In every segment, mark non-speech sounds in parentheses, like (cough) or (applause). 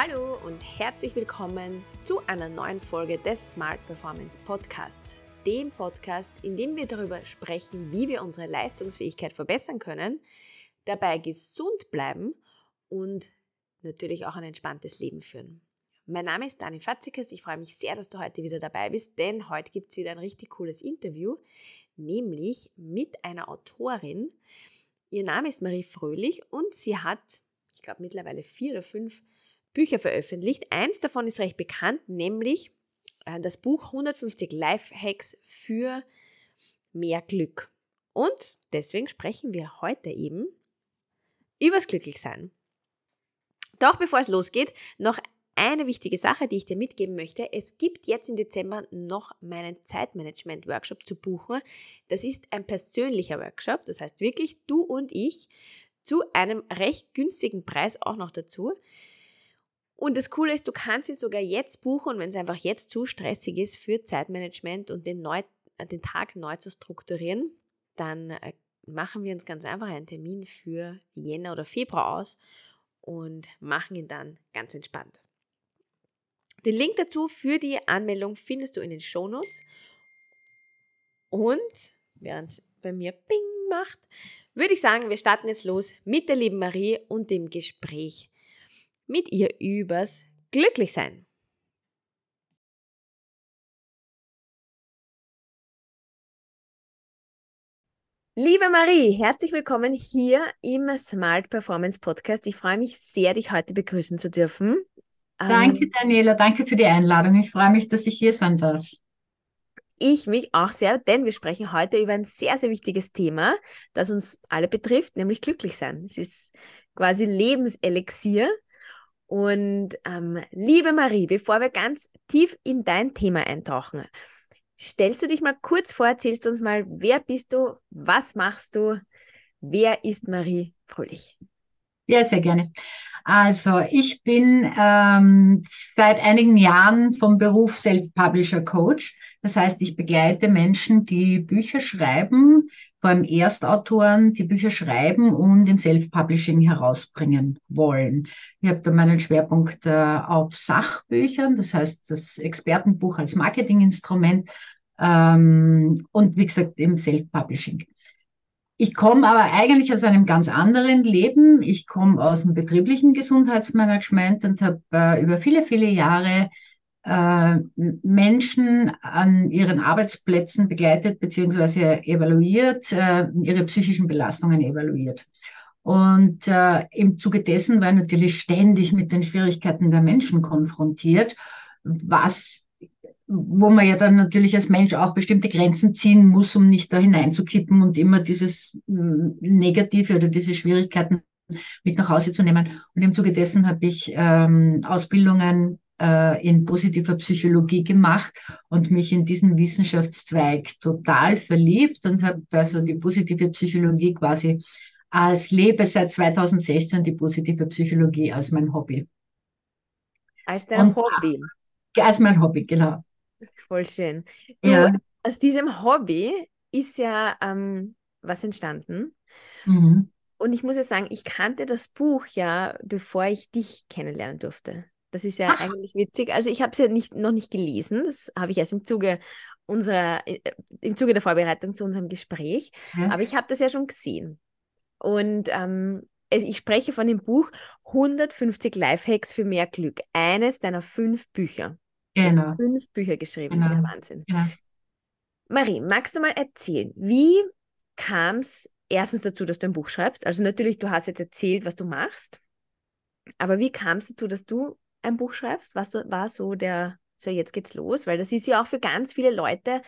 Hallo und herzlich willkommen zu einer neuen Folge des Smart Performance Podcasts, dem Podcast, in dem wir darüber sprechen, wie wir unsere Leistungsfähigkeit verbessern können, dabei gesund bleiben und natürlich auch ein entspanntes Leben führen. Mein Name ist Dani Fatzikas. Ich freue mich sehr, dass du heute wieder dabei bist, denn heute gibt es wieder ein richtig cooles Interview, nämlich mit einer Autorin. Ihr Name ist Marie Fröhlich und sie hat, ich glaube, mittlerweile vier oder fünf Bücher veröffentlicht. Eins davon ist recht bekannt, nämlich äh, das Buch 150 Lifehacks für mehr Glück. Und deswegen sprechen wir heute eben übers Glücklichsein. Doch bevor es losgeht, noch eine wichtige Sache, die ich dir mitgeben möchte. Es gibt jetzt im Dezember noch meinen Zeitmanagement-Workshop zu buchen. Das ist ein persönlicher Workshop. Das heißt wirklich du und ich zu einem recht günstigen Preis auch noch dazu. Und das Coole ist, du kannst ihn sogar jetzt buchen, wenn es einfach jetzt zu stressig ist für Zeitmanagement und den, neu, den Tag neu zu strukturieren, dann äh, machen wir uns ganz einfach einen Termin für Jänner oder Februar aus und machen ihn dann ganz entspannt. Den Link dazu für die Anmeldung findest du in den Show Notes. Und während es bei mir Bing macht, würde ich sagen, wir starten jetzt los mit der lieben Marie und dem Gespräch mit ihr übers Glücklichsein. Liebe Marie, herzlich willkommen hier im Smart Performance Podcast. Ich freue mich sehr, dich heute begrüßen zu dürfen. Danke, ähm, Daniela, danke für die Einladung. Ich freue mich, dass ich hier sein darf. Ich mich auch sehr, denn wir sprechen heute über ein sehr, sehr wichtiges Thema, das uns alle betrifft, nämlich glücklich sein. Es ist quasi Lebenselixier und ähm, liebe Marie, bevor wir ganz tief in dein Thema eintauchen, stellst du dich mal kurz vor, erzählst uns mal, wer bist du, was machst du, wer ist Marie Fröhlich? Ja, sehr gerne. Also ich bin ähm, seit einigen Jahren vom Beruf Self-Publisher Coach. Das heißt, ich begleite Menschen, die Bücher schreiben, vor allem Erstautoren, die Bücher schreiben und im Self-Publishing herausbringen wollen. Ich habe da meinen Schwerpunkt äh, auf Sachbüchern, das heißt das Expertenbuch als Marketinginstrument ähm, und wie gesagt im Self-Publishing. Ich komme aber eigentlich aus einem ganz anderen Leben. Ich komme aus dem betrieblichen Gesundheitsmanagement und habe äh, über viele, viele Jahre Menschen an ihren Arbeitsplätzen begleitet bzw. evaluiert, äh, ihre psychischen Belastungen evaluiert. Und äh, im Zuge dessen war ich natürlich ständig mit den Schwierigkeiten der Menschen konfrontiert, was wo man ja dann natürlich als Mensch auch bestimmte Grenzen ziehen muss, um nicht da hineinzukippen und immer dieses Negative oder diese Schwierigkeiten mit nach Hause zu nehmen. Und im Zuge dessen habe ich ähm, Ausbildungen äh, in positiver Psychologie gemacht und mich in diesen Wissenschaftszweig total verliebt und habe also die positive Psychologie quasi als lebe seit 2016 die positive Psychologie als mein Hobby. Als dein Hobby. Als mein Hobby, genau. Voll schön. Du, ja. Aus diesem Hobby ist ja ähm, was entstanden. Mhm. Und ich muss ja sagen, ich kannte das Buch ja, bevor ich dich kennenlernen durfte. Das ist ja Ach. eigentlich witzig. Also ich habe es ja nicht, noch nicht gelesen. Das habe ich erst im Zuge unserer, äh, im Zuge der Vorbereitung zu unserem Gespräch. Mhm. Aber ich habe das ja schon gesehen. Und ähm, ich spreche von dem Buch 150 Lifehacks für mehr Glück. Eines deiner fünf Bücher. Genau. Du hast fünf Bücher geschrieben. Genau. Ja, Wahnsinn. Ja. Marie, magst du mal erzählen, wie kam es erstens dazu, dass du ein Buch schreibst? Also natürlich, du hast jetzt erzählt, was du machst. Aber wie kam es dazu, dass du ein Buch schreibst? Was war so der, so jetzt geht's los? Weil das ist ja auch für ganz viele Leute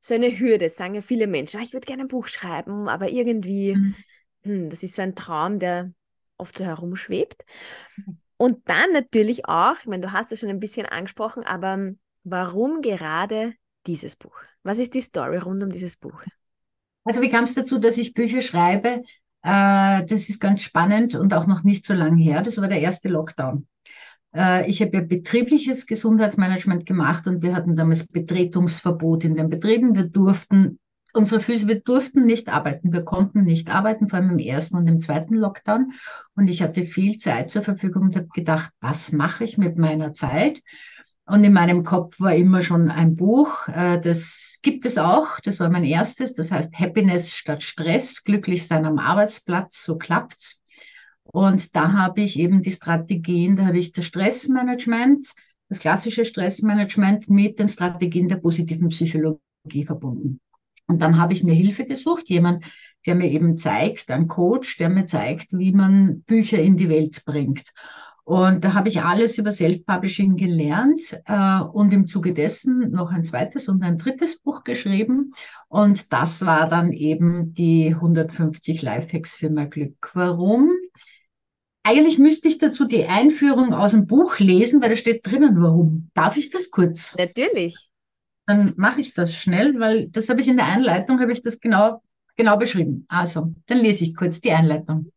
so eine Hürde, sagen ja viele Menschen, ah, ich würde gerne ein Buch schreiben, aber irgendwie, mhm. hm, das ist so ein Traum, der oft so herumschwebt. Mhm. Und dann natürlich auch, ich meine, du hast es schon ein bisschen angesprochen, aber warum gerade dieses Buch? Was ist die Story rund um dieses Buch? Also wie kam es dazu, dass ich Bücher schreibe? Äh, das ist ganz spannend und auch noch nicht so lange her. Das war der erste Lockdown. Äh, ich habe ja betriebliches Gesundheitsmanagement gemacht und wir hatten damals Betretungsverbot in den Betrieben. Wir durften unsere Füße, wir durften nicht arbeiten, wir konnten nicht arbeiten, vor allem im ersten und im zweiten Lockdown. Und ich hatte viel Zeit zur Verfügung und habe gedacht, was mache ich mit meiner Zeit? Und in meinem Kopf war immer schon ein Buch, äh, das gibt es auch, das war mein erstes, das heißt Happiness statt Stress, glücklich sein am Arbeitsplatz, so klappt's. Und da habe ich eben die Strategien, da habe ich das Stressmanagement, das klassische Stressmanagement mit den Strategien der positiven Psychologie verbunden. Und dann habe ich mir Hilfe gesucht, jemand, der mir eben zeigt, ein Coach, der mir zeigt, wie man Bücher in die Welt bringt. Und da habe ich alles über Self-Publishing gelernt äh, und im Zuge dessen noch ein zweites und ein drittes Buch geschrieben. Und das war dann eben die 150 Lifehacks für mehr Glück. Warum? Eigentlich müsste ich dazu die Einführung aus dem Buch lesen, weil da steht drinnen, warum. Darf ich das kurz? Natürlich. Dann mache ich das schnell, weil das habe ich in der Einleitung, habe ich das genau, genau beschrieben. Also, dann lese ich kurz die Einleitung.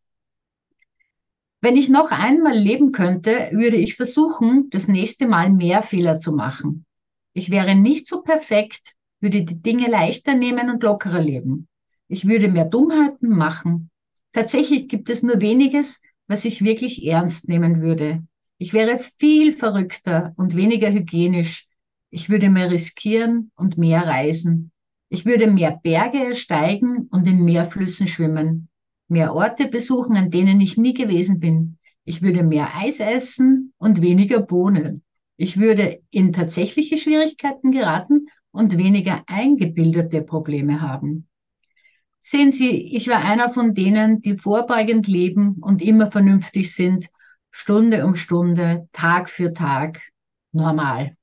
Wenn ich noch einmal leben könnte, würde ich versuchen, das nächste Mal mehr Fehler zu machen. Ich wäre nicht so perfekt, würde die Dinge leichter nehmen und lockerer leben. Ich würde mehr Dummheiten machen. Tatsächlich gibt es nur weniges, was ich wirklich ernst nehmen würde. Ich wäre viel verrückter und weniger hygienisch. Ich würde mehr riskieren und mehr reisen. Ich würde mehr Berge ersteigen und in mehr Flüssen schwimmen mehr Orte besuchen, an denen ich nie gewesen bin. Ich würde mehr Eis essen und weniger Bohnen. Ich würde in tatsächliche Schwierigkeiten geraten und weniger eingebildete Probleme haben. Sehen Sie, ich war einer von denen, die vorbeugend leben und immer vernünftig sind, Stunde um Stunde, Tag für Tag, normal.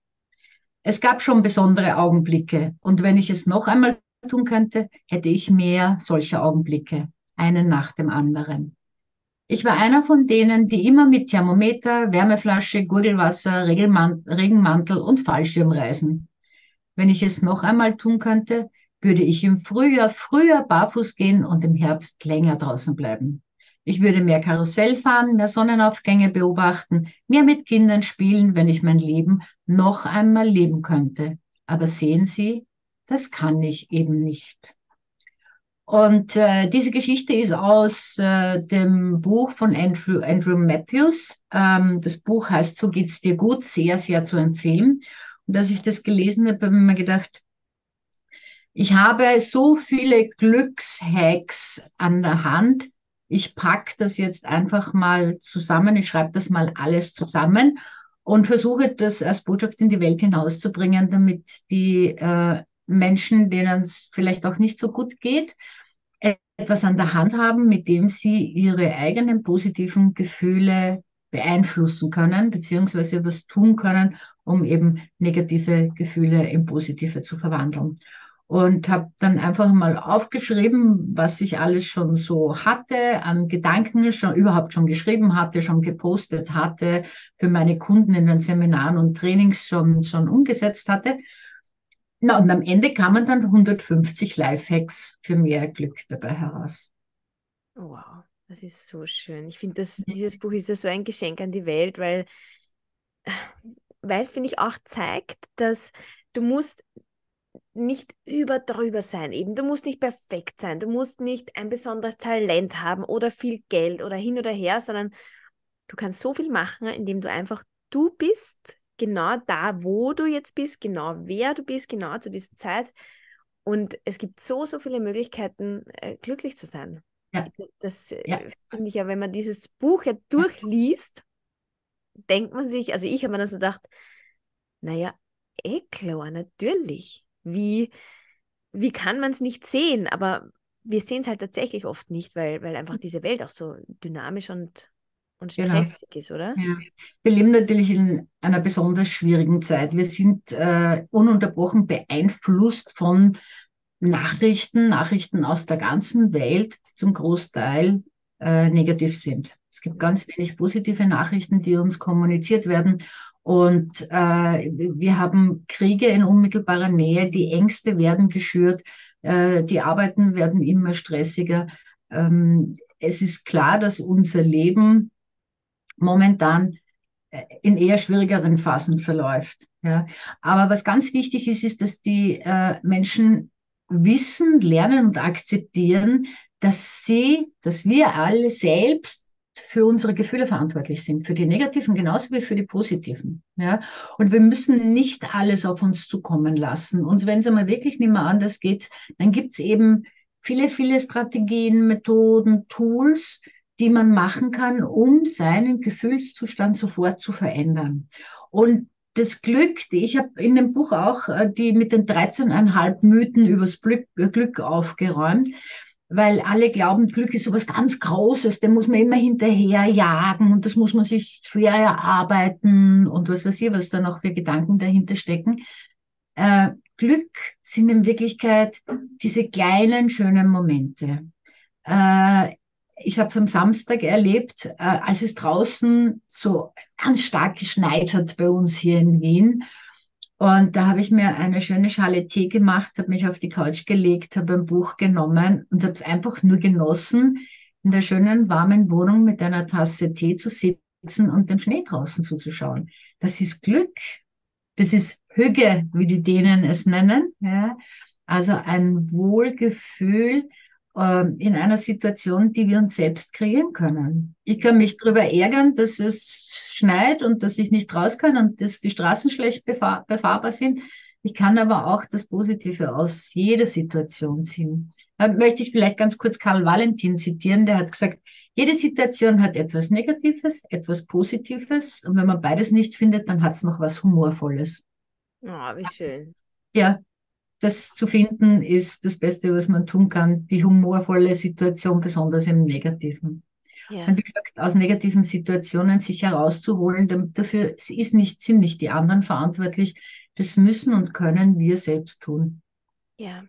Es gab schon besondere Augenblicke und wenn ich es noch einmal tun könnte, hätte ich mehr solcher Augenblicke einen nach dem anderen. Ich war einer von denen, die immer mit Thermometer, Wärmeflasche, Gurgelwasser, Regenmantel und Fallschirm reisen. Wenn ich es noch einmal tun könnte, würde ich im Frühjahr früher barfuß gehen und im Herbst länger draußen bleiben. Ich würde mehr Karussell fahren, mehr Sonnenaufgänge beobachten, mehr mit Kindern spielen, wenn ich mein Leben noch einmal leben könnte. Aber sehen Sie, das kann ich eben nicht. Und äh, diese Geschichte ist aus äh, dem Buch von Andrew, Andrew Matthews. Ähm, das Buch heißt So geht's dir gut, sehr, sehr zu empfehlen. Und als ich das gelesen habe, habe ich mir gedacht, ich habe so viele Glückshacks an der Hand. Ich pack das jetzt einfach mal zusammen. Ich schreibe das mal alles zusammen und versuche das als Botschaft in die Welt hinauszubringen, damit die äh, Menschen, denen es vielleicht auch nicht so gut geht, etwas an der Hand haben, mit dem sie ihre eigenen positiven Gefühle beeinflussen können, beziehungsweise was tun können, um eben negative Gefühle in positive zu verwandeln. Und habe dann einfach mal aufgeschrieben, was ich alles schon so hatte, an Gedanken schon überhaupt schon geschrieben hatte, schon gepostet hatte, für meine Kunden in den Seminaren und Trainings schon, schon umgesetzt hatte. Na, und am Ende kamen dann 150 Lifehacks für mehr Glück dabei heraus. Wow, das ist so schön. Ich finde, dieses Buch ist ja so ein Geschenk an die Welt, weil, weil es, finde ich, auch zeigt, dass du musst nicht über drüber sein. Eben, du musst nicht perfekt sein, du musst nicht ein besonderes Talent haben oder viel Geld oder hin oder her, sondern du kannst so viel machen, indem du einfach du bist, genau da, wo du jetzt bist, genau wer du bist, genau zu dieser Zeit. Und es gibt so, so viele Möglichkeiten, äh, glücklich zu sein. Ja. Das äh, ja. finde ich ja, wenn man dieses Buch ja durchliest, denkt man sich, also ich habe mir dann so gedacht, naja, eh klar, natürlich. Wie, wie kann man es nicht sehen? Aber wir sehen es halt tatsächlich oft nicht, weil, weil einfach diese Welt auch so dynamisch und und genau. stressig genau. ist, oder? Ja. Wir leben natürlich in einer besonders schwierigen Zeit. Wir sind äh, ununterbrochen beeinflusst von Nachrichten, Nachrichten aus der ganzen Welt, die zum Großteil äh, negativ sind. Es gibt ganz wenig positive Nachrichten, die uns kommuniziert werden. Und äh, wir haben Kriege in unmittelbarer Nähe, die Ängste werden geschürt, äh, die Arbeiten werden immer stressiger. Ähm, es ist klar, dass unser Leben momentan äh, in eher schwierigeren Phasen verläuft. Ja. Aber was ganz wichtig ist, ist, dass die äh, Menschen wissen, lernen und akzeptieren, dass sie, dass wir alle selbst für unsere Gefühle verantwortlich sind, für die negativen genauso wie für die positiven. Ja? Und wir müssen nicht alles auf uns zukommen lassen. Und wenn es einmal wirklich nicht mehr anders geht, dann gibt es eben viele, viele Strategien, Methoden, Tools, die man machen kann, um seinen Gefühlszustand sofort zu verändern. Und das Glück, ich habe in dem Buch auch äh, die mit den 13,5 Mythen übers Glück, Glück aufgeräumt, weil alle glauben, Glück ist sowas ganz Großes, dem muss man immer hinterher jagen und das muss man sich schwer erarbeiten und was weiß ich, was da noch für Gedanken dahinter stecken. Äh, Glück sind in Wirklichkeit diese kleinen, schönen Momente. Äh, ich habe es am Samstag erlebt, äh, als es draußen so ganz stark geschneit hat bei uns hier in Wien. Und da habe ich mir eine schöne Schale Tee gemacht, habe mich auf die Couch gelegt, habe ein Buch genommen und habe es einfach nur genossen, in der schönen warmen Wohnung mit einer Tasse Tee zu sitzen und dem Schnee draußen zuzuschauen. Das ist Glück. Das ist Hüge, wie die Dänen es nennen. Ja? Also ein Wohlgefühl, in einer Situation, die wir uns selbst kreieren können. Ich kann mich darüber ärgern, dass es schneit und dass ich nicht raus kann und dass die Straßen schlecht befahr befahrbar sind. Ich kann aber auch das Positive aus jeder Situation ziehen. Da möchte ich vielleicht ganz kurz Karl Valentin zitieren, der hat gesagt, jede Situation hat etwas Negatives, etwas Positives und wenn man beides nicht findet, dann hat es noch was Humorvolles. Oh, wie schön. Ja, das zu finden, ist das Beste, was man tun kann. Die humorvolle Situation, besonders im Negativen. Ja. Und wie gesagt, aus negativen Situationen sich herauszuholen, dafür ist nicht, sind nicht die anderen verantwortlich. Das müssen und können wir selbst tun. Ja.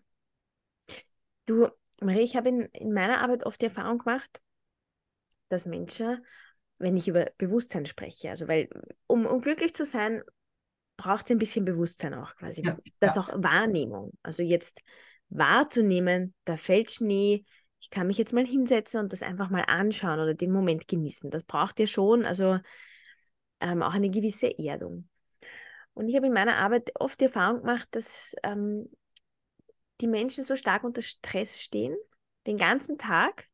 Du, Marie, ich habe in, in meiner Arbeit oft die Erfahrung gemacht, dass Menschen, wenn ich über Bewusstsein spreche, also weil, um, um glücklich zu sein, braucht es ein bisschen Bewusstsein auch quasi. Ja, das ja. auch Wahrnehmung. Also jetzt wahrzunehmen, da fällt Schnee, ich kann mich jetzt mal hinsetzen und das einfach mal anschauen oder den Moment genießen. Das braucht ja schon, also ähm, auch eine gewisse Erdung. Und ich habe in meiner Arbeit oft die Erfahrung gemacht, dass ähm, die Menschen so stark unter Stress stehen, den ganzen Tag,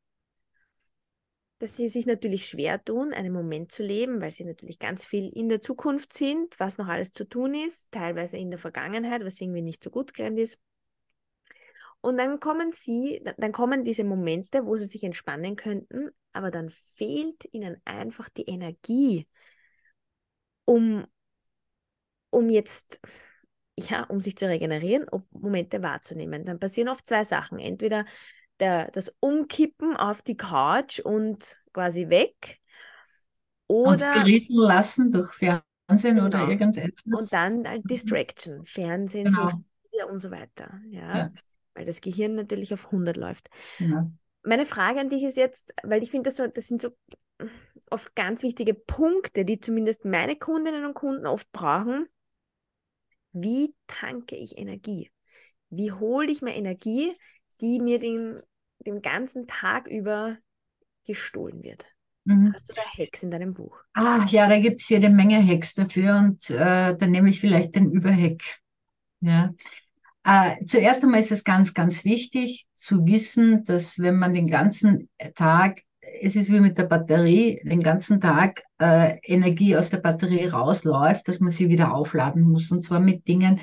dass sie sich natürlich schwer tun, einen Moment zu leben, weil sie natürlich ganz viel in der Zukunft sind, was noch alles zu tun ist, teilweise in der Vergangenheit, was irgendwie nicht so gut gerannt ist. Und dann kommen sie, dann kommen diese Momente, wo sie sich entspannen könnten, aber dann fehlt ihnen einfach die Energie, um, um jetzt, ja, um sich zu regenerieren, um Momente wahrzunehmen. Dann passieren oft zwei Sachen. Entweder der, das Umkippen auf die Couch und quasi weg. Oder. Und berieseln lassen durch Fernsehen genau. oder irgendetwas. Und dann halt Distraction, Fernsehen, genau. Social Media und so weiter. Ja? ja. Weil das Gehirn natürlich auf 100 läuft. Ja. Meine Frage an dich ist jetzt, weil ich finde, das, so, das sind so oft ganz wichtige Punkte, die zumindest meine Kundinnen und Kunden oft brauchen. Wie tanke ich Energie? Wie hole ich mir Energie, die mir den den ganzen Tag über gestohlen wird. Mhm. Hast du da Hacks in deinem Buch? Ah, ja, da gibt es jede Menge Hacks dafür und äh, dann nehme ich vielleicht den Überhack. Ja. Äh, zuerst einmal ist es ganz, ganz wichtig zu wissen, dass wenn man den ganzen Tag, es ist wie mit der Batterie, den ganzen Tag äh, Energie aus der Batterie rausläuft, dass man sie wieder aufladen muss. Und zwar mit Dingen,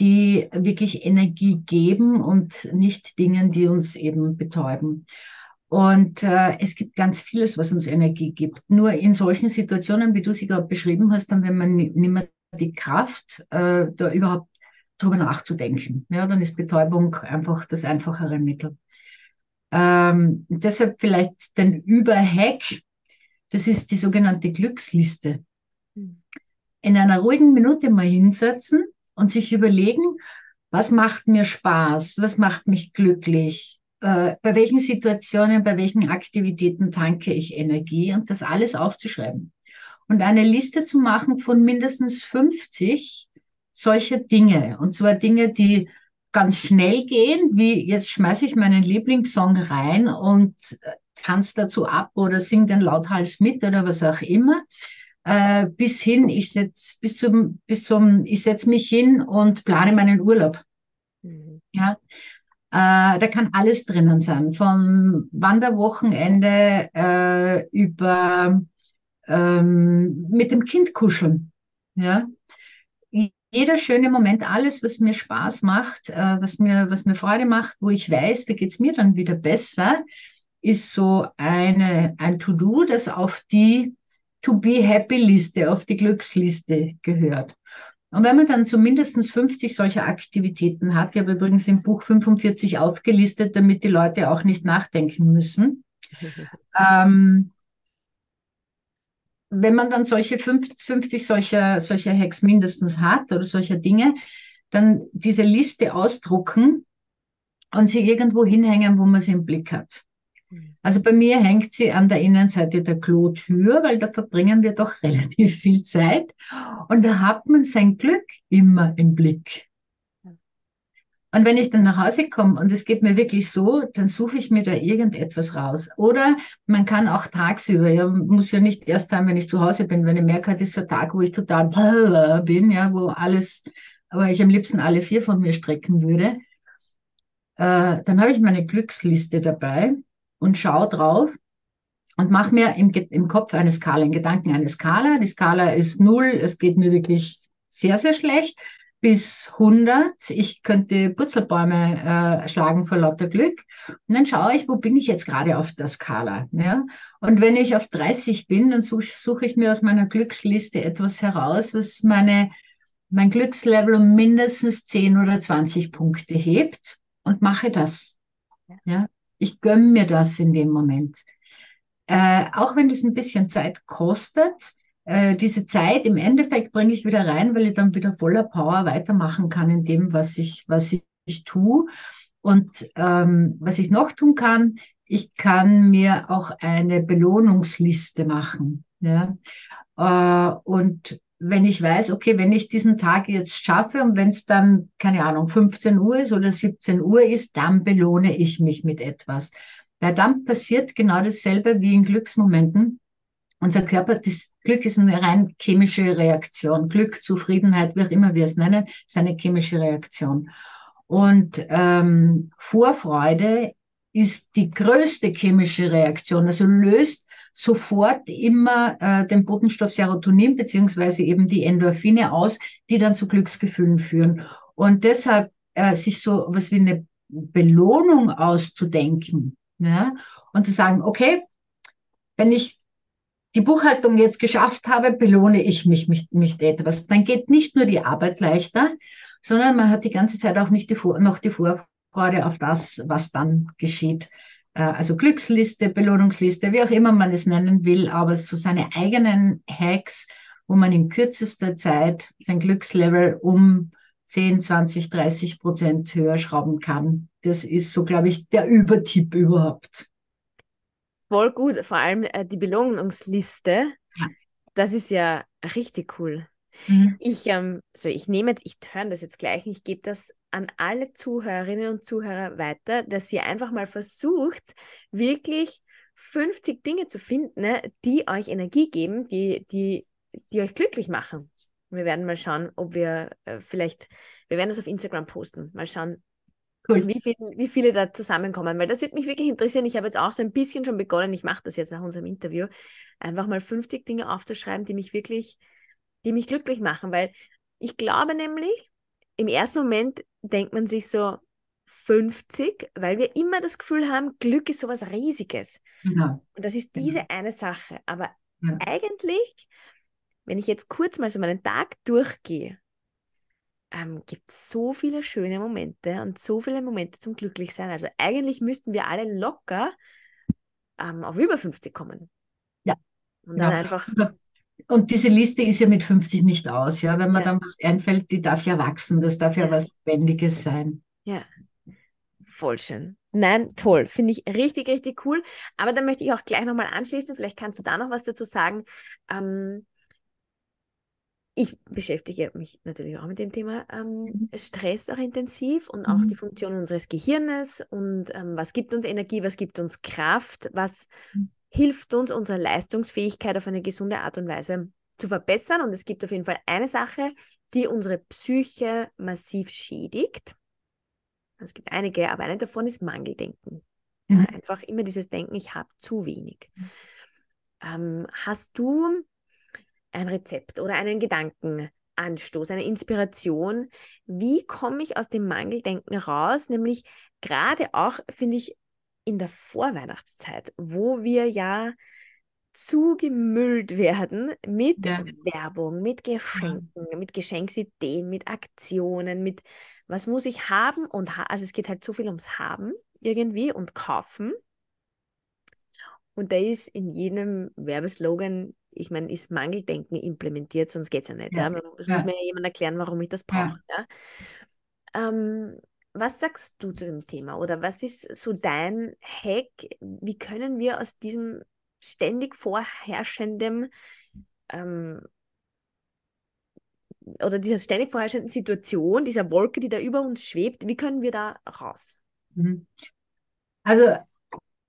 die wirklich Energie geben und nicht Dingen, die uns eben betäuben. Und äh, es gibt ganz vieles, was uns Energie gibt. Nur in solchen Situationen, wie du sie gerade beschrieben hast, dann wenn man nicht mehr die Kraft, äh, da überhaupt drüber nachzudenken. Ja, dann ist Betäubung einfach das einfachere Mittel. Ähm, deshalb vielleicht den Überhack, das ist die sogenannte Glücksliste. Hm. In einer ruhigen Minute mal hinsetzen und sich überlegen, was macht mir Spaß, was macht mich glücklich, äh, bei welchen Situationen, bei welchen Aktivitäten tanke ich Energie und das alles aufzuschreiben. Und eine Liste zu machen von mindestens 50 solcher Dinge. Und zwar Dinge, die ganz schnell gehen, wie jetzt schmeiße ich meinen Lieblingssong rein und äh, tanze dazu ab oder sing den lauthals mit oder was auch immer äh, bis hin, ich setz, bis zum, bis zum, ich setze mich hin und plane meinen Urlaub. Mhm. Ja, Äh, da kann alles drinnen sein, von Wanderwochenende äh, über ähm, mit dem Kind kuscheln. Ja? Jeder schöne Moment, alles, was mir Spaß macht, äh, was, mir, was mir Freude macht, wo ich weiß, da geht es mir dann wieder besser, ist so eine, ein To-Do, das auf die To-Be-Happy-Liste, auf die Glücksliste gehört. Und wenn man dann zumindest 50 solcher Aktivitäten hat, ich habe übrigens im Buch 45 aufgelistet, damit die Leute auch nicht nachdenken müssen, (laughs) ähm, wenn man dann solche 50, 50 solcher, solcher Hacks mindestens hat oder solcher Dinge, dann diese Liste ausdrucken und sie irgendwo hinhängen, wo man sie im Blick hat. Also bei mir hängt sie an der Innenseite der Klotür, weil da verbringen wir doch (laughs) relativ viel Zeit. Und da hat man sein Glück immer im Blick. Und wenn ich dann nach Hause komme und es geht mir wirklich so, dann suche ich mir da irgendetwas raus. Oder man kann auch tagsüber, ja, muss ja nicht erst sein, wenn ich zu Hause bin, wenn ich merke, das ist so ein Tag, wo ich total (laughs) bin, ja, wo alles, aber ich am liebsten alle vier von mir strecken würde, äh, dann habe ich meine Glücksliste dabei und schaue drauf und mache mir im, im Kopf eine Skala, in Gedanken eine Skala. Die Skala ist null, es geht mir wirklich sehr, sehr schlecht bis 100. Ich könnte Purzelbäume äh, schlagen vor lauter Glück. Und dann schaue ich, wo bin ich jetzt gerade auf der Skala. Ja? Und wenn ich auf 30 bin, dann suche such ich mir aus meiner Glücksliste etwas heraus, was meine, mein Glückslevel um mindestens 10 oder 20 Punkte hebt und mache das. Ja? Ich gönne mir das in dem Moment. Äh, auch wenn es ein bisschen Zeit kostet, äh, diese Zeit im Endeffekt bringe ich wieder rein, weil ich dann wieder voller Power weitermachen kann in dem, was ich, was ich, ich tue. Und ähm, was ich noch tun kann, ich kann mir auch eine Belohnungsliste machen. Ja? Äh, und wenn ich weiß, okay, wenn ich diesen Tag jetzt schaffe und wenn es dann, keine Ahnung, 15 Uhr ist oder 17 Uhr ist, dann belohne ich mich mit etwas. Weil dann passiert genau dasselbe wie in Glücksmomenten. Unser Körper, das Glück ist eine rein chemische Reaktion. Glück, Zufriedenheit, wie auch immer wir es nennen, ist eine chemische Reaktion. Und ähm, Vorfreude ist die größte chemische Reaktion, also löst sofort immer äh, den Botenstoff Serotonin beziehungsweise eben die Endorphine aus, die dann zu Glücksgefühlen führen. Und deshalb äh, sich so was wie eine Belohnung auszudenken ja, und zu sagen, okay, wenn ich die Buchhaltung jetzt geschafft habe, belohne ich mich mit, mit etwas. Dann geht nicht nur die Arbeit leichter, sondern man hat die ganze Zeit auch nicht die, noch die Vorfreude auf das, was dann geschieht. Äh, also Glücksliste, Belohnungsliste, wie auch immer man es nennen will, aber so seine eigenen Hacks, wo man in kürzester Zeit sein Glückslevel um 10, 20, 30 Prozent höher schrauben kann. Das ist so, glaube ich, der Übertipp überhaupt. Voll gut, vor allem äh, die Belohnungsliste. Ja. Das ist ja richtig cool. Mhm. Ich, ähm, so ich nehme, ich höre das jetzt gleich, ich gebe das an alle Zuhörerinnen und Zuhörer weiter, dass ihr einfach mal versucht, wirklich 50 Dinge zu finden, ne, die euch Energie geben, die, die, die euch glücklich machen. Wir werden mal schauen, ob wir äh, vielleicht, wir werden das auf Instagram posten, mal schauen, Cool. Wie, viel, wie viele da zusammenkommen, weil das würde mich wirklich interessieren. Ich habe jetzt auch so ein bisschen schon begonnen, ich mache das jetzt nach unserem Interview, einfach mal 50 Dinge aufzuschreiben, die mich wirklich, die mich glücklich machen, weil ich glaube nämlich, im ersten Moment denkt man sich so 50, weil wir immer das Gefühl haben, Glück ist sowas Riesiges. Genau. Und das ist diese genau. eine Sache. Aber ja. eigentlich, wenn ich jetzt kurz mal so meinen Tag durchgehe, ähm, gibt so viele schöne Momente und so viele Momente zum Glücklichsein. Also eigentlich müssten wir alle locker ähm, auf über 50 kommen. Ja. Und dann ja. einfach. Und diese Liste ist ja mit 50 nicht aus, ja. Wenn man ja. dann was einfällt, die darf ja wachsen, das darf ja, ja was Lebendiges sein. Ja. Voll schön. Nein, toll. Finde ich richtig, richtig cool. Aber dann möchte ich auch gleich nochmal anschließen. Vielleicht kannst du da noch was dazu sagen. Ähm, ich beschäftige mich natürlich auch mit dem Thema ähm, mhm. Stress auch intensiv und auch mhm. die Funktion unseres Gehirnes und ähm, was gibt uns Energie, was gibt uns Kraft, was mhm. Hilft uns, unsere Leistungsfähigkeit auf eine gesunde Art und Weise zu verbessern. Und es gibt auf jeden Fall eine Sache, die unsere Psyche massiv schädigt. Es gibt einige, aber eine davon ist Mangeldenken. Mhm. einfach immer dieses Denken, ich habe zu wenig. Ähm, hast du ein Rezept oder einen Gedankenanstoß, eine Inspiration? Wie komme ich aus dem Mangeldenken raus? Nämlich gerade auch, finde ich, in der Vorweihnachtszeit, wo wir ja zugemüllt werden mit ja. Werbung, mit Geschenken, ja. mit Geschenksideen, mit Aktionen, mit was muss ich haben und ha also es geht halt so viel ums Haben irgendwie und Kaufen. Und da ist in jedem Werbeslogan, ich meine, ist Mangeldenken implementiert, sonst geht es ja nicht. Ja. ja? Es muss mir ja jemand erklären, warum ich das brauche. Ähm, was sagst du zu dem Thema? Oder was ist so dein Hack? Wie können wir aus diesem ständig vorherrschendem ähm, oder dieser ständig vorherrschenden Situation, dieser Wolke, die da über uns schwebt, wie können wir da raus? Mhm. Also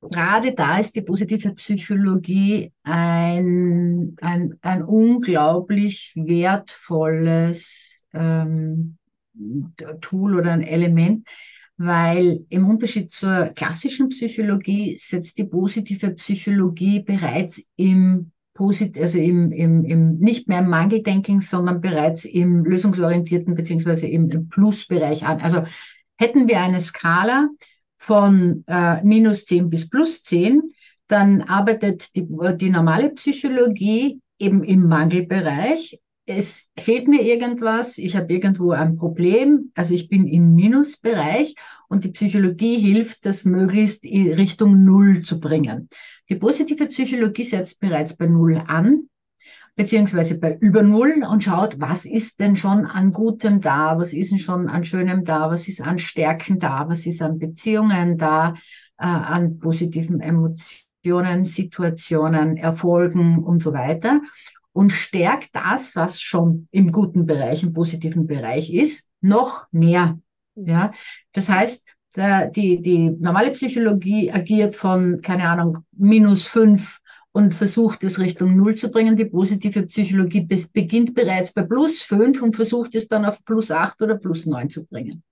gerade da ist die positive Psychologie ein, ein, ein unglaublich wertvolles ähm, Tool oder ein Element, weil im Unterschied zur klassischen Psychologie setzt die positive Psychologie bereits im Posit also im, im, im nicht mehr im Mangeldenken, sondern bereits im lösungsorientierten beziehungsweise im Plusbereich an. Also hätten wir eine Skala von äh, minus 10 bis plus 10, dann arbeitet die, die normale Psychologie eben im Mangelbereich es fehlt mir irgendwas, ich habe irgendwo ein Problem, also ich bin im Minusbereich und die Psychologie hilft, das möglichst in Richtung Null zu bringen. Die positive Psychologie setzt bereits bei Null an, beziehungsweise bei über Null und schaut, was ist denn schon an Gutem da, was ist denn schon an Schönem da, was ist an Stärken da, was ist an Beziehungen da, äh, an positiven Emotionen, Situationen, Erfolgen und so weiter und stärkt das, was schon im guten Bereich, im positiven Bereich ist, noch mehr. Mhm. Ja, das heißt, die, die normale Psychologie agiert von, keine Ahnung, minus fünf und versucht es Richtung Null zu bringen. Die positive Psychologie beginnt bereits bei plus fünf und versucht es dann auf plus acht oder plus neun zu bringen.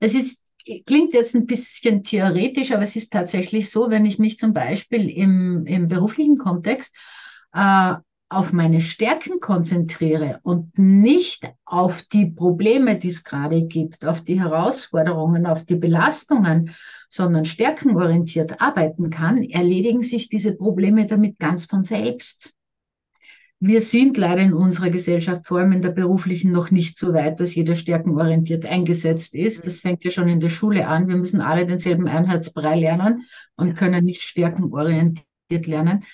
Das ist, klingt jetzt ein bisschen theoretisch, aber es ist tatsächlich so, wenn ich mich zum Beispiel im, im beruflichen Kontext äh, auf meine Stärken konzentriere und nicht auf die Probleme, die es gerade gibt, auf die Herausforderungen, auf die Belastungen, sondern stärkenorientiert arbeiten kann, erledigen sich diese Probleme damit ganz von selbst. Wir sind leider in unserer Gesellschaft, vor allem in der beruflichen, noch nicht so weit, dass jeder stärkenorientiert eingesetzt ist. Das fängt ja schon in der Schule an. Wir müssen alle denselben Einheitsbrei lernen und können nicht stärkenorientiert lernen.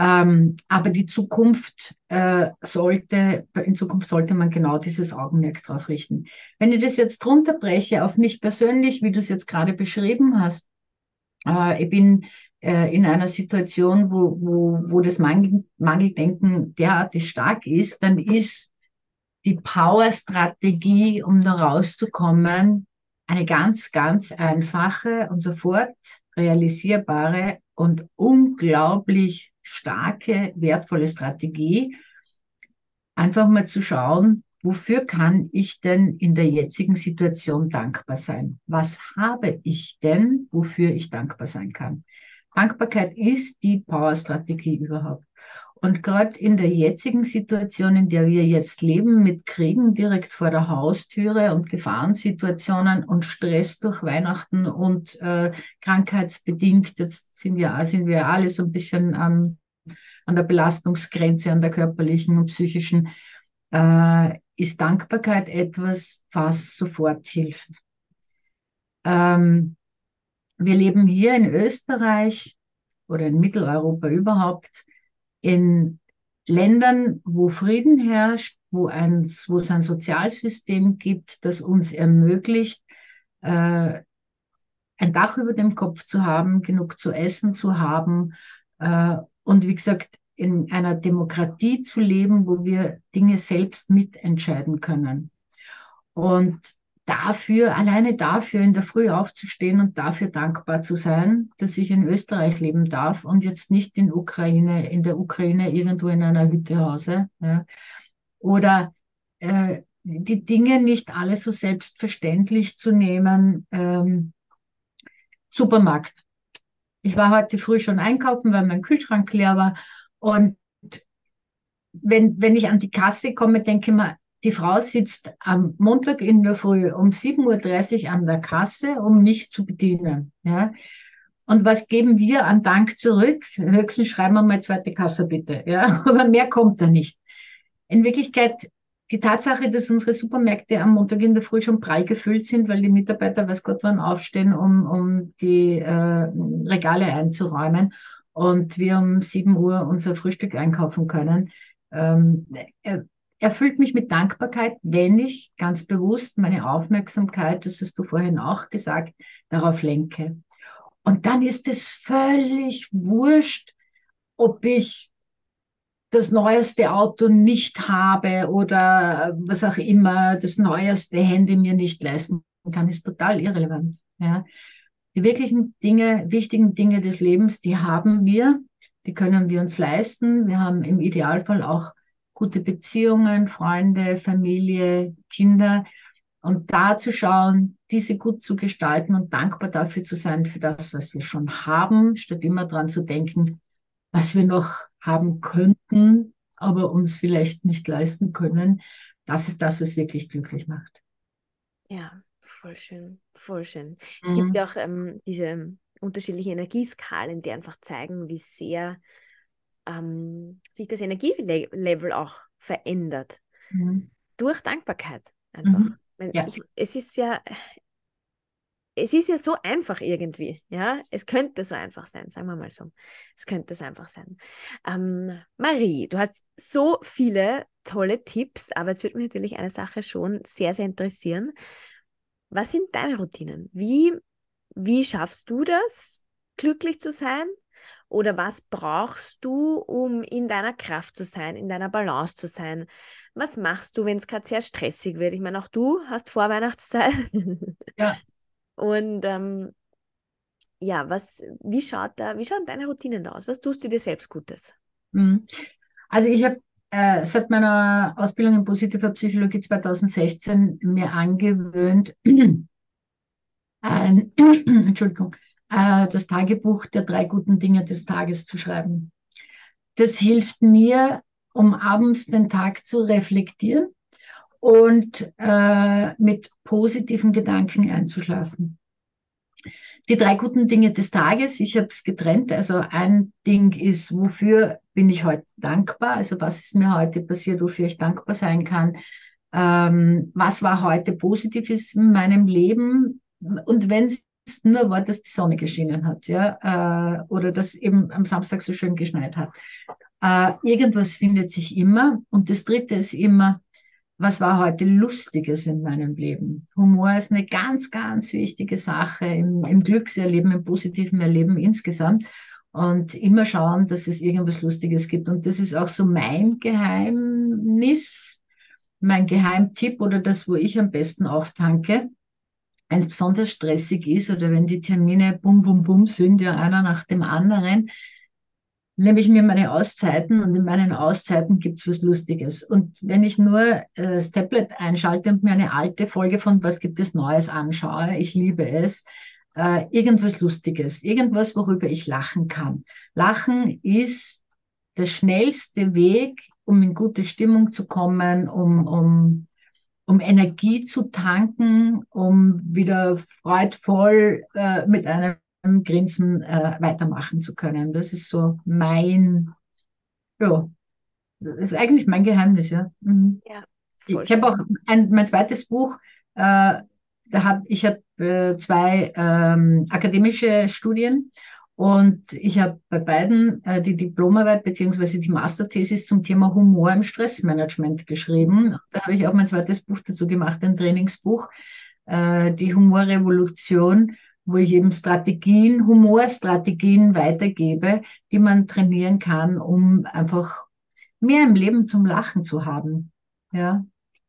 Ähm, aber die Zukunft äh, sollte, in Zukunft sollte man genau dieses Augenmerk drauf richten. Wenn ich das jetzt runterbreche auf mich persönlich, wie du es jetzt gerade beschrieben hast, äh, ich bin äh, in einer Situation, wo, wo, wo das Mangel, Mangeldenken derartig stark ist, dann ist die Power-Strategie, um da rauszukommen, eine ganz, ganz einfache und sofort realisierbare und unglaublich starke, wertvolle Strategie, einfach mal zu schauen, wofür kann ich denn in der jetzigen Situation dankbar sein? Was habe ich denn, wofür ich dankbar sein kann? Dankbarkeit ist die Power-Strategie überhaupt. Und gerade in der jetzigen Situation, in der wir jetzt leben, mit Kriegen direkt vor der Haustüre und Gefahrensituationen und Stress durch Weihnachten und äh, krankheitsbedingt, jetzt sind wir, sind wir alle so ein bisschen ähm, an der Belastungsgrenze, an der körperlichen und psychischen, äh, ist Dankbarkeit etwas, was sofort hilft. Ähm, wir leben hier in Österreich oder in Mitteleuropa überhaupt in Ländern, wo Frieden herrscht, wo, ein, wo es ein Sozialsystem gibt, das uns ermöglicht, äh, ein Dach über dem Kopf zu haben, genug zu essen zu haben äh, und wie gesagt, in einer Demokratie zu leben, wo wir Dinge selbst mitentscheiden können. Und dafür, alleine dafür in der Früh aufzustehen und dafür dankbar zu sein, dass ich in Österreich leben darf und jetzt nicht in Ukraine, in der Ukraine irgendwo in einer Hütte hause. Ja. Oder äh, die Dinge nicht alle so selbstverständlich zu nehmen. Ähm, Supermarkt. Ich war heute früh schon einkaufen, weil mein Kühlschrank leer war. Und wenn, wenn ich an die Kasse komme, denke ich mir, die Frau sitzt am Montag in der Früh um 7.30 Uhr an der Kasse, um mich zu bedienen. Ja? Und was geben wir an Dank zurück? Höchstens schreiben wir mal zweite Kasse bitte. Ja? (laughs) Aber mehr kommt da nicht. In Wirklichkeit die Tatsache, dass unsere Supermärkte am Montag in der Früh schon prall gefüllt sind, weil die Mitarbeiter, weiß Gott wann, aufstehen, um, um die äh, Regale einzuräumen und wir um 7 Uhr unser Frühstück einkaufen können, ähm, erfüllt mich mit Dankbarkeit, wenn ich ganz bewusst meine Aufmerksamkeit, das hast du vorhin auch gesagt, darauf lenke. Und dann ist es völlig wurscht, ob ich das neueste Auto nicht habe oder was auch immer, das neueste Handy mir nicht leisten kann, ist total irrelevant. Ja. Die wirklichen Dinge, wichtigen Dinge des Lebens, die haben wir, die können wir uns leisten. Wir haben im Idealfall auch gute Beziehungen, Freunde, Familie, Kinder. Und da zu schauen, diese gut zu gestalten und dankbar dafür zu sein, für das, was wir schon haben, statt immer dran zu denken, was wir noch haben könnten, aber uns vielleicht nicht leisten können. Das ist das, was wirklich glücklich macht. Ja, voll schön, voll schön. Es mhm. gibt ja auch ähm, diese unterschiedlichen Energieskalen, die einfach zeigen, wie sehr ähm, sich das Energielevel auch verändert. Mhm. Durch Dankbarkeit einfach. Mhm. Ja. Ich, es ist ja, es ist ja so einfach irgendwie, ja. Es könnte so einfach sein, sagen wir mal so. Es könnte so einfach sein. Ähm, Marie, du hast so viele tolle Tipps, aber jetzt würde mich natürlich eine Sache schon sehr, sehr interessieren. Was sind deine Routinen? Wie, wie schaffst du das, glücklich zu sein? Oder was brauchst du, um in deiner Kraft zu sein, in deiner Balance zu sein? Was machst du, wenn es gerade sehr stressig wird? Ich meine, auch du hast Vorweihnachtszeit. Ja. (laughs) Und ähm, ja, was, wie schaut da, wie schauen deine Routinen aus? Was tust du dir selbst Gutes? Mhm. Also ich habe äh, seit meiner Ausbildung in positiver Psychologie 2016 mir angewöhnt, (clears throat) ein, (clears throat) Entschuldigung, äh, das Tagebuch der drei guten Dinge des Tages zu schreiben. Das hilft mir, um abends den Tag zu reflektieren und äh, mit positiven Gedanken einzuschlafen. Die drei guten Dinge des Tages, ich habe es getrennt. Also ein Ding ist, wofür bin ich heute dankbar? Also was ist mir heute passiert, wofür ich dankbar sein kann? Ähm, was war heute Positives in meinem Leben? Und wenn es nur war, dass die Sonne geschienen hat, ja, äh, oder dass eben am Samstag so schön geschneit hat. Äh, irgendwas findet sich immer. Und das dritte ist immer, was war heute Lustiges in meinem Leben? Humor ist eine ganz, ganz wichtige Sache im, im Glückserleben, im positiven Erleben insgesamt. Und immer schauen, dass es irgendwas Lustiges gibt. Und das ist auch so mein Geheimnis, mein Geheimtipp oder das, wo ich am besten auftanke wenn es besonders stressig ist oder wenn die Termine bum, bum, bum sind, ja einer nach dem anderen, nehme ich mir meine Auszeiten und in meinen Auszeiten gibt es was Lustiges. Und wenn ich nur äh, das Tablet einschalte und mir eine alte Folge von Was gibt es Neues anschaue, ich liebe es, äh, irgendwas Lustiges, irgendwas, worüber ich lachen kann. Lachen ist der schnellste Weg, um in gute Stimmung zu kommen, um, um um Energie zu tanken, um wieder freudvoll äh, mit einem Grinsen äh, weitermachen zu können. Das ist so mein, ja, das ist eigentlich mein Geheimnis, ja. Mhm. ja ich habe auch ein, mein zweites Buch, äh, da habe ich habe äh, zwei ähm, akademische Studien und ich habe bei beiden äh, die Diplomarbeit beziehungsweise die Masterthesis zum Thema Humor im Stressmanagement geschrieben. Da habe ich auch mein zweites Buch dazu gemacht, ein Trainingsbuch, äh, die Humorrevolution, wo ich eben Strategien, Humorstrategien weitergebe, die man trainieren kann, um einfach mehr im Leben zum Lachen zu haben. Ja.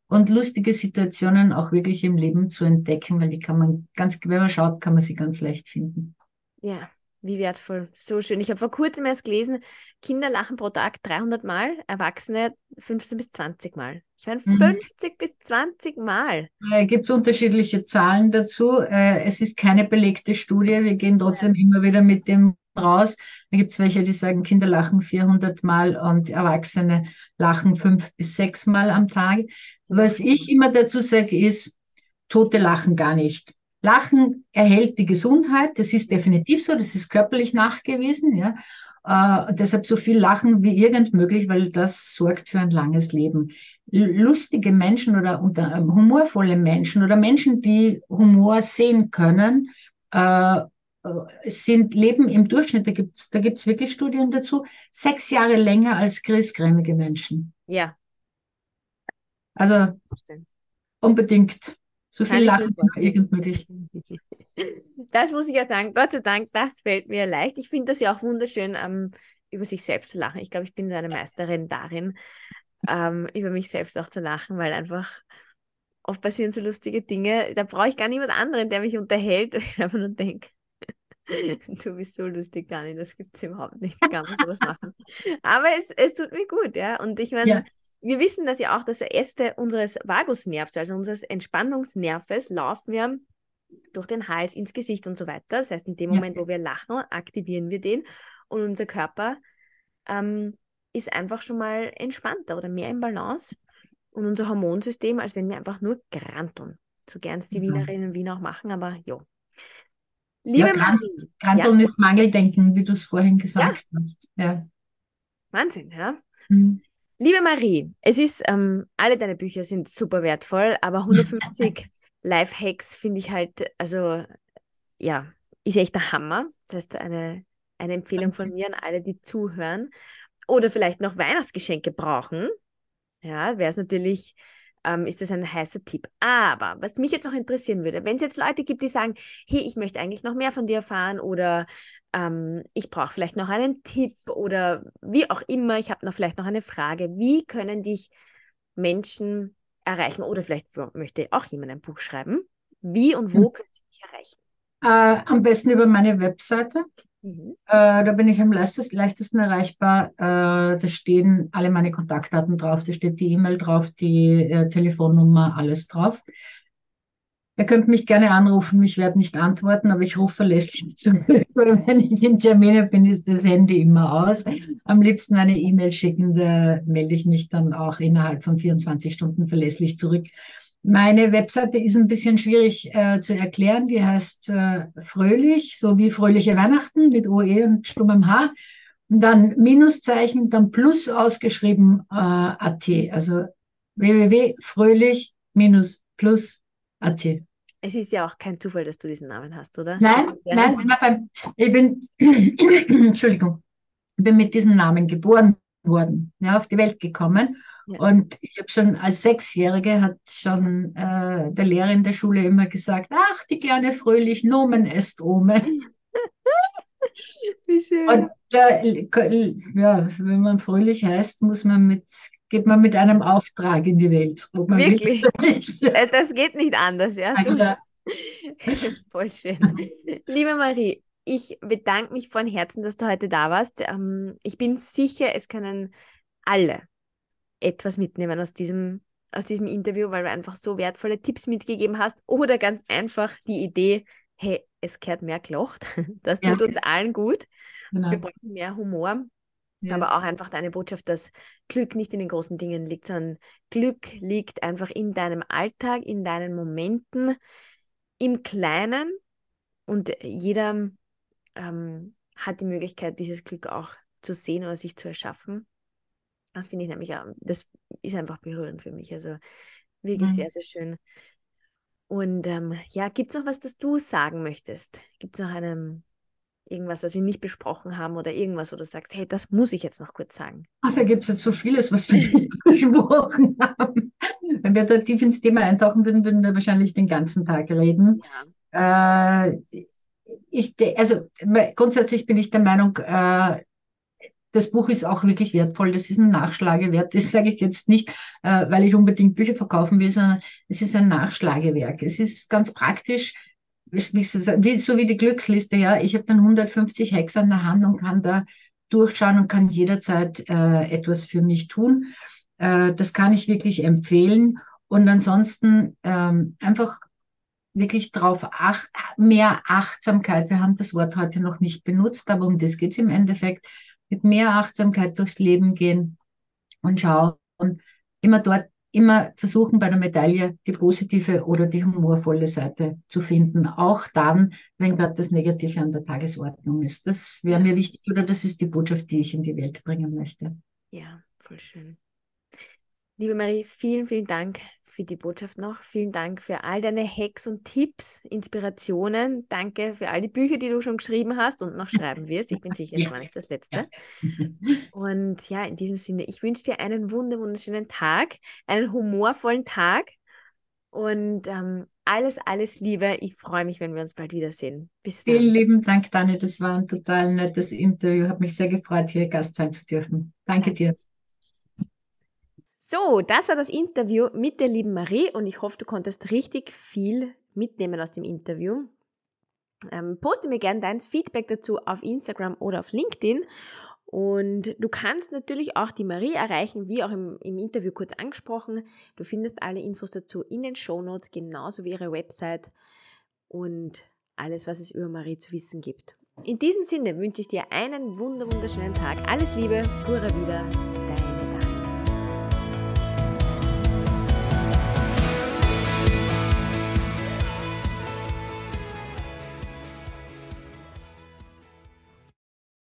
Und lustige Situationen auch wirklich im Leben zu entdecken, weil die kann man ganz, wenn man schaut, kann man sie ganz leicht finden. Ja, Wie wertvoll. So schön. Ich habe vor kurzem erst gelesen, Kinder lachen pro Tag 300 Mal, Erwachsene 15 bis 20 Mal. Ich meine, 50 mhm. bis 20 Mal. Äh, Gibt es unterschiedliche Zahlen dazu? Äh, es ist keine belegte Studie. Wir gehen trotzdem ja. immer wieder mit dem raus. Da gibt es welche, die sagen, Kinder lachen 400 Mal und Erwachsene lachen fünf bis sechs Mal am Tag. Was ich immer dazu sage, ist, Tote lachen gar nicht. Lachen erhält die Gesundheit, das ist definitiv so, das ist körperlich nachgewiesen, ja. Äh, deshalb so viel lachen wie irgend möglich, weil das sorgt für ein langes Leben. Lustige Menschen oder unter, äh, humorvolle Menschen oder Menschen, die Humor sehen können, äh, äh sind, leben im Durchschnitt, da gibt's da gibt's wirklich Studien dazu, sechs Jahre länger als griesgrämige Menschen. Ja. Also unbedingt so viel Lachen irgend möglich. Das muss ich ja sagen, Gott sei Dank, das fällt mir leicht. Ich finde das ja auch wunderschön, ähm, über sich selbst zu lachen. Ich glaube, ich bin eine Meisterin darin, ähm, über mich selbst auch zu lachen, weil einfach oft passieren so lustige Dinge. Da brauche ich gar niemand anderen, der mich unterhält, (laughs) und ich einfach nur denke, du bist so lustig, Dani, das gibt es überhaupt nicht. Ich kann man sowas machen. Aber es, es tut mir gut, ja. Und ich meine, ja wir wissen dass ja auch, dass Äste unseres Vagusnervs, also unseres Entspannungsnerves, laufen wir durch den Hals ins Gesicht und so weiter. Das heißt, in dem Moment, ja. wo wir lachen, aktivieren wir den und unser Körper ähm, ist einfach mal entspannter oder mehr im Balance und unser Hormonsystem, als wenn wir einfach nur granteln. So gern es die ja. Wienerinnen und Wiener auch machen, aber ja. Liebe ja, Marie. Granteln ja? ist Mangeldenken, wie du es vorhin gesagt ja. hast. Ja. Wahnsinn, ja. Mhm. Liebe Marie, es ist, ähm, alle deine Bücher sind super wertvoll, aber (laughs) 150 Life-Hacks finde ich halt, also ja, ist echt der Hammer. Das heißt, eine, eine Empfehlung von mir an alle, die zuhören oder vielleicht noch Weihnachtsgeschenke brauchen. Ja, wäre es natürlich ähm, ist das ein heißer Tipp. Aber was mich jetzt noch interessieren würde, wenn es jetzt Leute gibt, die sagen, hey, ich möchte eigentlich noch mehr von dir erfahren oder ähm, ich brauche vielleicht noch einen Tipp oder wie auch immer, ich habe noch vielleicht noch eine Frage, wie können dich Menschen erreichen oder vielleicht möchte auch jemand ein Buch schreiben. Wie und wo hm. können sie dich erreichen? Äh, am besten über meine Webseite Mhm. Äh, da bin ich am leichtesten, leichtesten erreichbar. Äh, da stehen alle meine Kontaktdaten drauf, da steht die E-Mail drauf, die äh, Telefonnummer, alles drauf. Ihr könnt mich gerne anrufen, ich werde nicht antworten, aber ich rufe verlässlich (laughs) zurück. Wenn ich in Termine bin, ist das Handy immer aus. Am liebsten eine E-Mail schicken, da melde ich mich dann auch innerhalb von 24 Stunden verlässlich zurück. Meine Webseite ist ein bisschen schwierig äh, zu erklären. Die heißt äh, Fröhlich, so wie Fröhliche Weihnachten mit OE und stummem H. Und dann Minuszeichen, dann Plus ausgeschrieben äh, AT. Also www.fröhlich-plus.at. Es ist ja auch kein Zufall, dass du diesen Namen hast, oder? Nein, nein, (laughs) ich bin, (clears throat) Entschuldigung, ich bin mit diesem Namen geboren worden, ja, auf die Welt gekommen und ich habe schon als Sechsjährige hat schon äh, der Lehrer in der Schule immer gesagt, ach, die kleine Fröhlich, Nomen est Ome. (laughs) Wie schön. Und äh, ja, wenn man fröhlich heißt, muss man mit, geht man mit einem Auftrag in die Welt. Wirklich? (laughs) Äh, das geht nicht anders, ja? Du... (laughs) Voll schön. Liebe Marie, ich bedanke mich von Herzen, dass du heute da warst. Ähm, ich bin sicher, es können alle etwas mitnehmen aus diesem, aus diesem Interview, weil du einfach so wertvolle Tipps mitgegeben hast. Oder ganz einfach die Idee, hey, es kehrt mehr gelacht. (laughs) Das tut ja. uns allen gut. Genau. Wir brauchen mehr Humor. Ja. Aber auch einfach deine Botschaft, dass Glück nicht in den großen Dingen liegt, sondern Glück liegt einfach in deinem Alltag, in deinen Momenten, im Kleinen. Und jeder ähm, hat die Möglichkeit, dieses Glück auch zu sehen oder sich zu erschaffen. Das finde ich nämlich, das ist einfach berührend für mich. Also wirklich mhm. sehr, sehr schön. Und ähm, ja, gibt es noch was, das du sagen möchtest? Gibt es noch einem, irgendwas, was wir nicht besprochen haben oder irgendwas, wo du sagst, hey, das muss ich jetzt noch kurz sagen? Ach, da gibt es jetzt so vieles, was wir (laughs) nicht besprochen haben. Wenn wir da tief ins Thema eintauchen würden, würden wir wahrscheinlich den ganzen Tag reden. Ja. Äh, ich, also grundsätzlich bin ich der Meinung, äh, das Buch ist auch wirklich wertvoll. Das ist ein Nachschlagewerk. Das sage ich jetzt nicht, äh, weil ich unbedingt Bücher verkaufen will, sondern es ist ein Nachschlagewerk. Es ist ganz praktisch. so wie die Glücksliste, ja. Ich habe dann 150 Hacks an der Hand und kann da durchschauen und kann jederzeit äh, etwas für mich tun. Äh, das kann ich wirklich empfehlen. Und ansonsten ähm, einfach wirklich darauf acht, mehr Achtsamkeit. Wir haben das Wort heute noch nicht benutzt, aber um das geht es im Endeffekt. Mit mehr Achtsamkeit durchs Leben gehen und schauen. Und immer dort, immer versuchen bei der Medaille die positive oder die humorvolle Seite zu finden. Auch dann, wenn gerade das Negative an der Tagesordnung ist. Das wäre mir wichtig oder das ist die Botschaft, die ich in die Welt bringen möchte. Ja, voll schön. Liebe Marie, vielen, vielen Dank für die Botschaft noch. Vielen Dank für all deine Hacks und Tipps, Inspirationen. Danke für all die Bücher, die du schon geschrieben hast und noch schreiben wirst. Ich bin sicher, es war nicht das letzte. Und ja, in diesem Sinne, ich wünsche dir einen wunderschönen Tag, einen humorvollen Tag und ähm, alles, alles Liebe. Ich freue mich, wenn wir uns bald wiedersehen. Bis dann. Vielen lieben Dank, Dani. Das war ein total nettes Interview. Hat mich sehr gefreut, hier Gast sein zu dürfen. Danke, Danke. dir. So, das war das Interview mit der lieben Marie und ich hoffe, du konntest richtig viel mitnehmen aus dem Interview. Ähm, poste mir gerne dein Feedback dazu auf Instagram oder auf LinkedIn. Und du kannst natürlich auch die Marie erreichen, wie auch im, im Interview kurz angesprochen. Du findest alle Infos dazu in den Show Notes, genauso wie ihre Website und alles, was es über Marie zu wissen gibt. In diesem Sinne wünsche ich dir einen wunderschönen Tag. Alles Liebe, pura wieder,